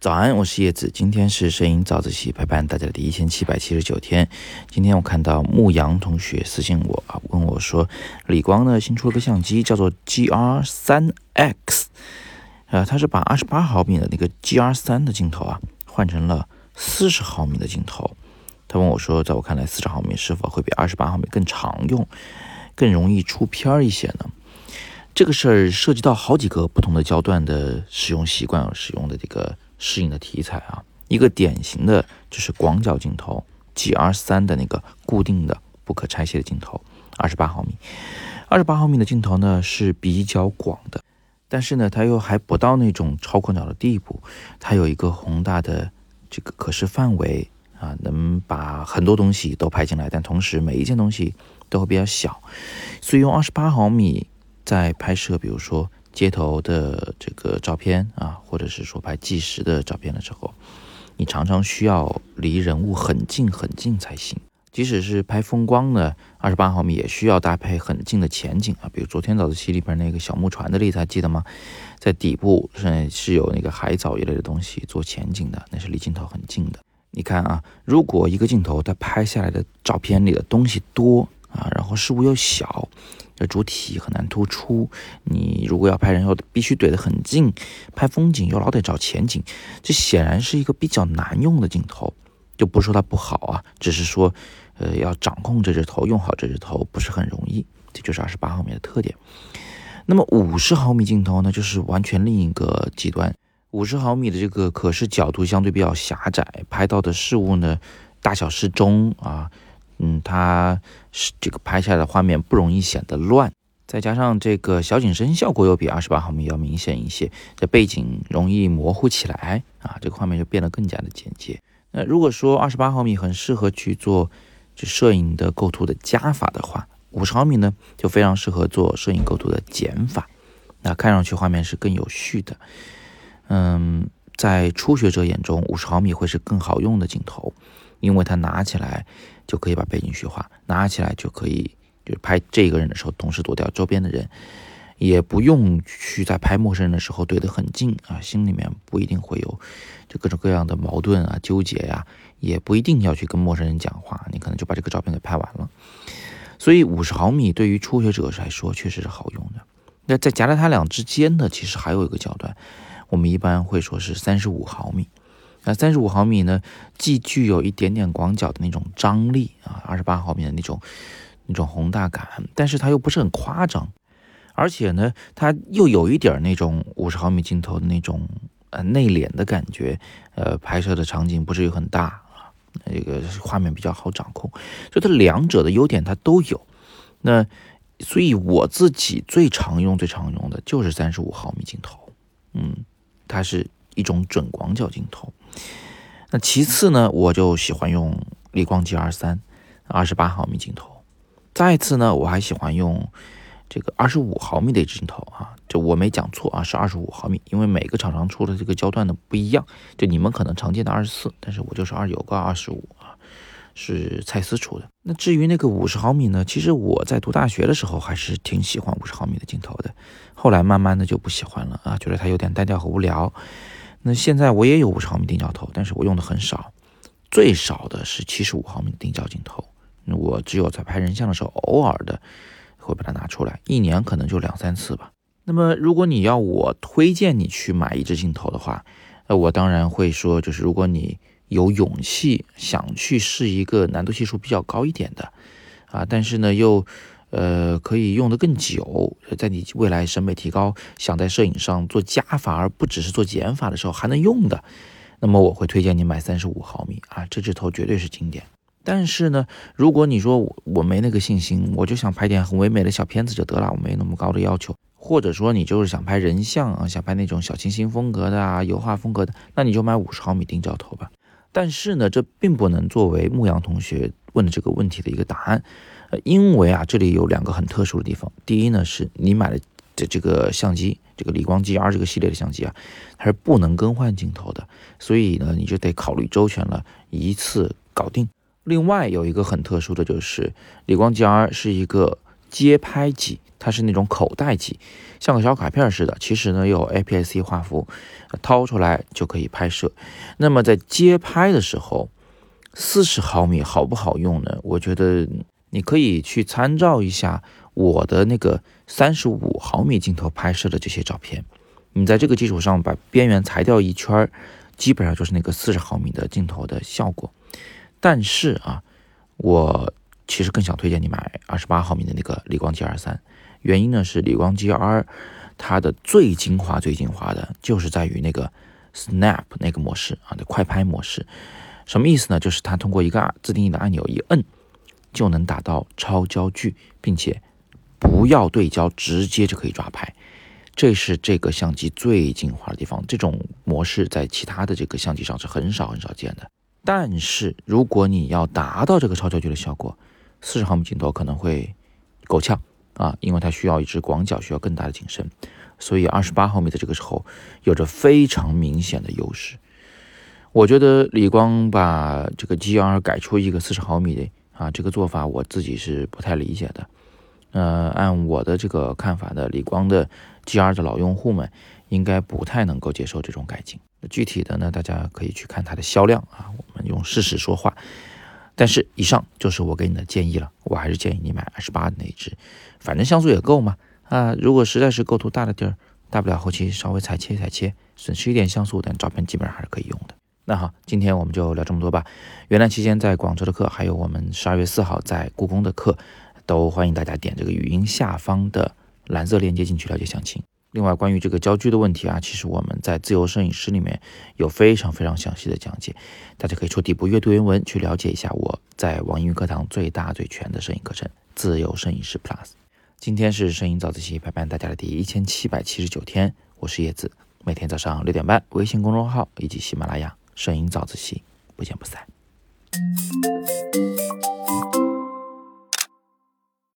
早安，我是叶子。今天是摄影早自习陪伴大家的第一千七百七十九天。今天我看到牧羊同学私信我啊，问我说，李光呢新出了个相机，叫做 GR 三 X，呃，他是把二十八毫米的那个 GR 三的镜头啊换成了四十毫米的镜头。他问我说，在我看来，四十毫米是否会比二十八毫米更常用，更容易出片儿一些呢？这个事儿涉及到好几个不同的焦段的使用习惯，使用的这个。适应的题材啊，一个典型的就是广角镜头，G R 三的那个固定的不可拆卸的镜头，二十八毫米，二十八毫米的镜头呢是比较广的，但是呢它又还不到那种超广角的地步，它有一个宏大的这个可视范围啊，能把很多东西都拍进来，但同时每一件东西都会比较小，所以用二十八毫米在拍摄，比如说。街头的这个照片啊，或者是说拍纪实的照片的时候，你常常需要离人物很近很近才行。即使是拍风光呢，二十八毫米也需要搭配很近的前景啊。比如昨天早自习里边那个小木船的例子，还记得吗？在底部是是有那个海藻一类的东西做前景的，那是离镜头很近的。你看啊，如果一个镜头它拍下来的照片里的东西多啊，然后事物又小。这主体很难突出，你如果要拍人，又必须怼得很近；拍风景又老得找前景，这显然是一个比较难用的镜头。就不说它不好啊，只是说，呃，要掌控这只头，用好这只头不是很容易。这就是二十八毫米的特点。那么五十毫米镜头呢，就是完全另一个极端。五十毫米的这个可视角度相对比较狭窄，拍到的事物呢，大小适中啊。嗯，它是这个拍下来的画面不容易显得乱，再加上这个小景深效果又比二十八毫米要明显一些，这背景容易模糊起来啊，这个画面就变得更加的简洁。那如果说二十八毫米很适合去做就摄影的构图的加法的话，五十毫米呢就非常适合做摄影构图的减法，那看上去画面是更有序的。嗯，在初学者眼中，五十毫米会是更好用的镜头，因为它拿起来。就可以把背景虚化，拿起来就可以，就是拍这个人的时候，同时躲掉周边的人，也不用去在拍陌生人的时候怼得很近啊，心里面不一定会有就各种各样的矛盾啊、纠结呀，也不一定要去跟陌生人讲话，你可能就把这个照片给拍完了。所以五十毫米对于初学者来说确实是好用的。那在夹在它俩之间的，其实还有一个焦段，我们一般会说是三十五毫米。那三十五毫米呢，既具有一点点广角的那种张力啊，二十八毫米的那种那种宏大感，但是它又不是很夸张，而且呢，它又有一点那种五十毫米镜头的那种呃内敛的感觉，呃，拍摄的场景不至于很大啊，这个画面比较好掌控，所以它两者的优点它都有。那所以我自己最常用、最常用的就是三十五毫米镜头，嗯，它是一种准广角镜头。那其次呢，我就喜欢用理光 G R 三，二十八毫米镜头。再次呢，我还喜欢用这个二十五毫米的镜头啊，就我没讲错啊，是二十五毫米，因为每个厂商出的这个焦段呢不一样。就你们可能常见的二十四，但是我就是二有个二十五啊，是蔡司出的。那至于那个五十毫米呢，其实我在读大学的时候还是挺喜欢五十毫米的镜头的，后来慢慢的就不喜欢了啊，觉得它有点单调和无聊。那现在我也有五十毫米定焦头，但是我用的很少，最少的是七十五毫米定焦镜头。我只有在拍人像的时候，偶尔的会把它拿出来，一年可能就两三次吧。那么如果你要我推荐你去买一支镜头的话，那我当然会说，就是如果你有勇气想去试一个难度系数比较高一点的，啊，但是呢又。呃，可以用的更久，在你未来审美提高，想在摄影上做加法而不只是做减法的时候还能用的，那么我会推荐你买三十五毫米啊，这支头绝对是经典。但是呢，如果你说我我没那个信心，我就想拍点很唯美的小片子就得了，我没那么高的要求，或者说你就是想拍人像啊，想拍那种小清新风格的啊，油画风格的，那你就买五十毫米定焦头吧。但是呢，这并不能作为牧羊同学问的这个问题的一个答案。呃，因为啊，这里有两个很特殊的地方。第一呢，是你买的这这个相机，这个理光 G R 这个系列的相机啊，它是不能更换镜头的，所以呢，你就得考虑周全了，一次搞定。另外有一个很特殊的就是，理光 G R 是一个街拍机，它是那种口袋机，像个小卡片似的。其实呢，有 APS-C 画幅，掏出来就可以拍摄。那么在街拍的时候，四十毫米好不好用呢？我觉得你可以去参照一下我的那个三十五毫米镜头拍摄的这些照片。你在这个基础上把边缘裁掉一圈，基本上就是那个四十毫米的镜头的效果。但是啊，我其实更想推荐你买二十八毫米的那个理光 G-R 三。原因呢是理光 G-R 它的最精华、最精华的就是在于那个 Snap 那个模式啊的快拍模式。什么意思呢？就是它通过一个自定义的按钮一摁，就能达到超焦距，并且不要对焦，直接就可以抓拍。这是这个相机最精华的地方。这种模式在其他的这个相机上是很少很少见的。但是如果你要达到这个超焦距的效果，四十毫米镜头可能会够呛啊，因为它需要一支广角，需要更大的景深。所以二十八毫米的这个时候有着非常明显的优势。我觉得理光把这个 G-R 改出一个四十毫米的啊，这个做法我自己是不太理解的。呃，按我的这个看法的，理光的 G-R 的老用户们应该不太能够接受这种改进。具体的呢，大家可以去看它的销量啊。我们用事实说话。但是以上就是我给你的建议了，我还是建议你买二十八的那一只，反正像素也够嘛。啊，如果实在是构图大的地儿，大不了后期稍微裁切裁切，损失一点像素，但照片基本上还是可以用的。那好，今天我们就聊这么多吧。元旦期间在广州的课，还有我们十二月四号在故宫的课，都欢迎大家点这个语音下方的蓝色链接进去了解详情。另外，关于这个焦距的问题啊，其实我们在自由摄影师里面有非常非常详细的讲解，大家可以戳底部阅读原文去了解一下我在网易云课堂最大最全的摄影课程《自由摄影师 Plus》。今天是摄影早自习陪伴大家的第一千七百七十九天，我是叶子，每天早上六点半，微信公众号以及喜马拉雅。摄影早自习，不见不散。